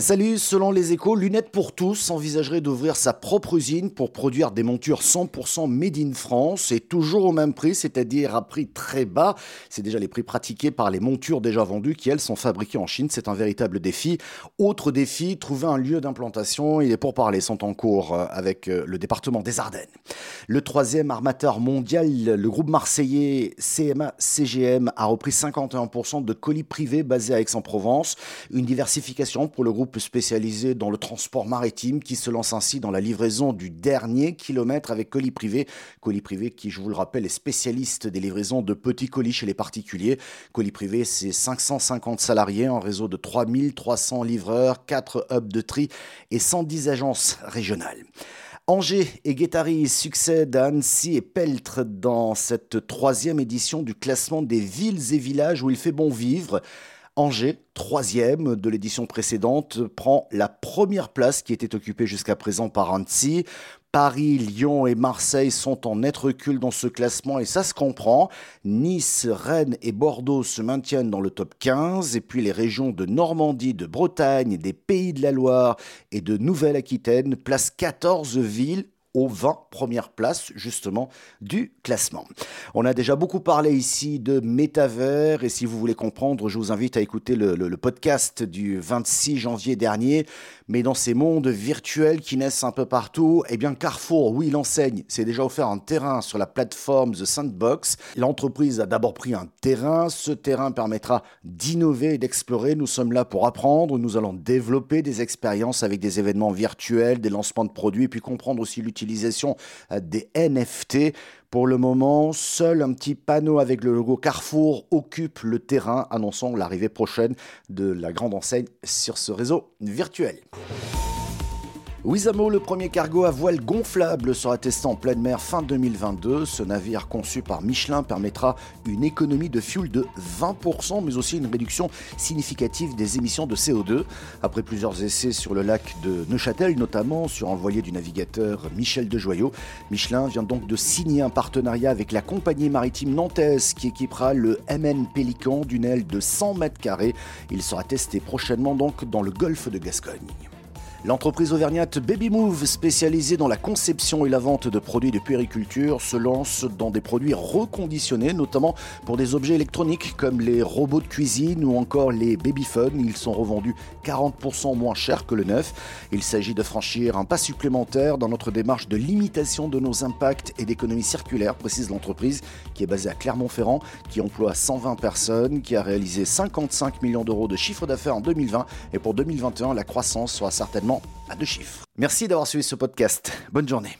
Salut, selon les échos, Lunettes pour tous envisagerait d'ouvrir sa propre usine pour produire des montures 100% made in France et toujours au même prix, c'est-à-dire à prix très bas. C'est déjà les prix pratiqués par les montures déjà vendues qui, elles, sont fabriquées en Chine. C'est un véritable défi. Autre défi, trouver un lieu d'implantation. Et les pourparlers sont en cours euh, avec euh, le département des Ardennes. Le troisième armateur mondial, le groupe marseillais CMA-CGM, a repris 51% de colis privés basés à Aix-en-Provence. Une diversification pour le groupe spécialisé dans le transport maritime qui se lance ainsi dans la livraison du dernier kilomètre avec colis privé. Colis privé qui, je vous le rappelle, est spécialiste des livraisons de petits colis chez les particuliers. Colis privé, c'est 550 salariés, un réseau de 3300 livreurs, 4 hubs de tri et 110 agences régionales. Angers et Guétari succèdent à Annecy et Peltre dans cette troisième édition du classement des villes et villages où il fait bon vivre. Angers, troisième de l'édition précédente, prend la première place qui était occupée jusqu'à présent par Annecy. Paris, Lyon et Marseille sont en net recul dans ce classement et ça se comprend. Nice, Rennes et Bordeaux se maintiennent dans le top 15 et puis les régions de Normandie, de Bretagne, des Pays de la Loire et de Nouvelle-Aquitaine placent 14 villes aux 20 premières places justement du classement. On a déjà beaucoup parlé ici de métavers et si vous voulez comprendre, je vous invite à écouter le, podcast du 26 janvier dernier. Mais dans ces mondes virtuels qui naissent un peu partout, eh bien Carrefour, oui, l'enseigne, s'est déjà offert un terrain sur la plateforme The Sandbox. L'entreprise a d'abord pris un terrain. Ce terrain permettra d'innover et d'explorer. Nous sommes là pour apprendre. Nous allons développer des expériences avec des événements virtuels, des lancements de produits, puis comprendre aussi l'utilisation euh, des NFT. Pour le moment, seul un petit panneau avec le logo Carrefour occupe le terrain, annonçant l'arrivée prochaine de la grande enseigne sur ce réseau virtuel. Wizamo, le premier cargo à voile gonflable, sera testé en pleine mer fin 2022. Ce navire conçu par Michelin permettra une économie de fuel de 20%, mais aussi une réduction significative des émissions de CO2. Après plusieurs essais sur le lac de Neuchâtel, notamment sur envoyé du navigateur Michel de Joyaux, Michelin vient donc de signer un partenariat avec la compagnie maritime nantaise qui équipera le MN Pélican d'une aile de 100 mètres carrés. Il sera testé prochainement donc dans le golfe de Gascogne. L'entreprise auvergnate Baby Move, spécialisée dans la conception et la vente de produits de puériculture, se lance dans des produits reconditionnés, notamment pour des objets électroniques comme les robots de cuisine ou encore les babyphones. Ils sont revendus 40% moins cher que le neuf. Il s'agit de franchir un pas supplémentaire dans notre démarche de limitation de nos impacts et d'économie circulaire, précise l'entreprise, qui est basée à Clermont-Ferrand, qui emploie 120 personnes, qui a réalisé 55 millions d'euros de chiffre d'affaires en 2020 et pour 2021, la croissance sera certainement à deux chiffres. Merci d'avoir suivi ce podcast. Bonne journée.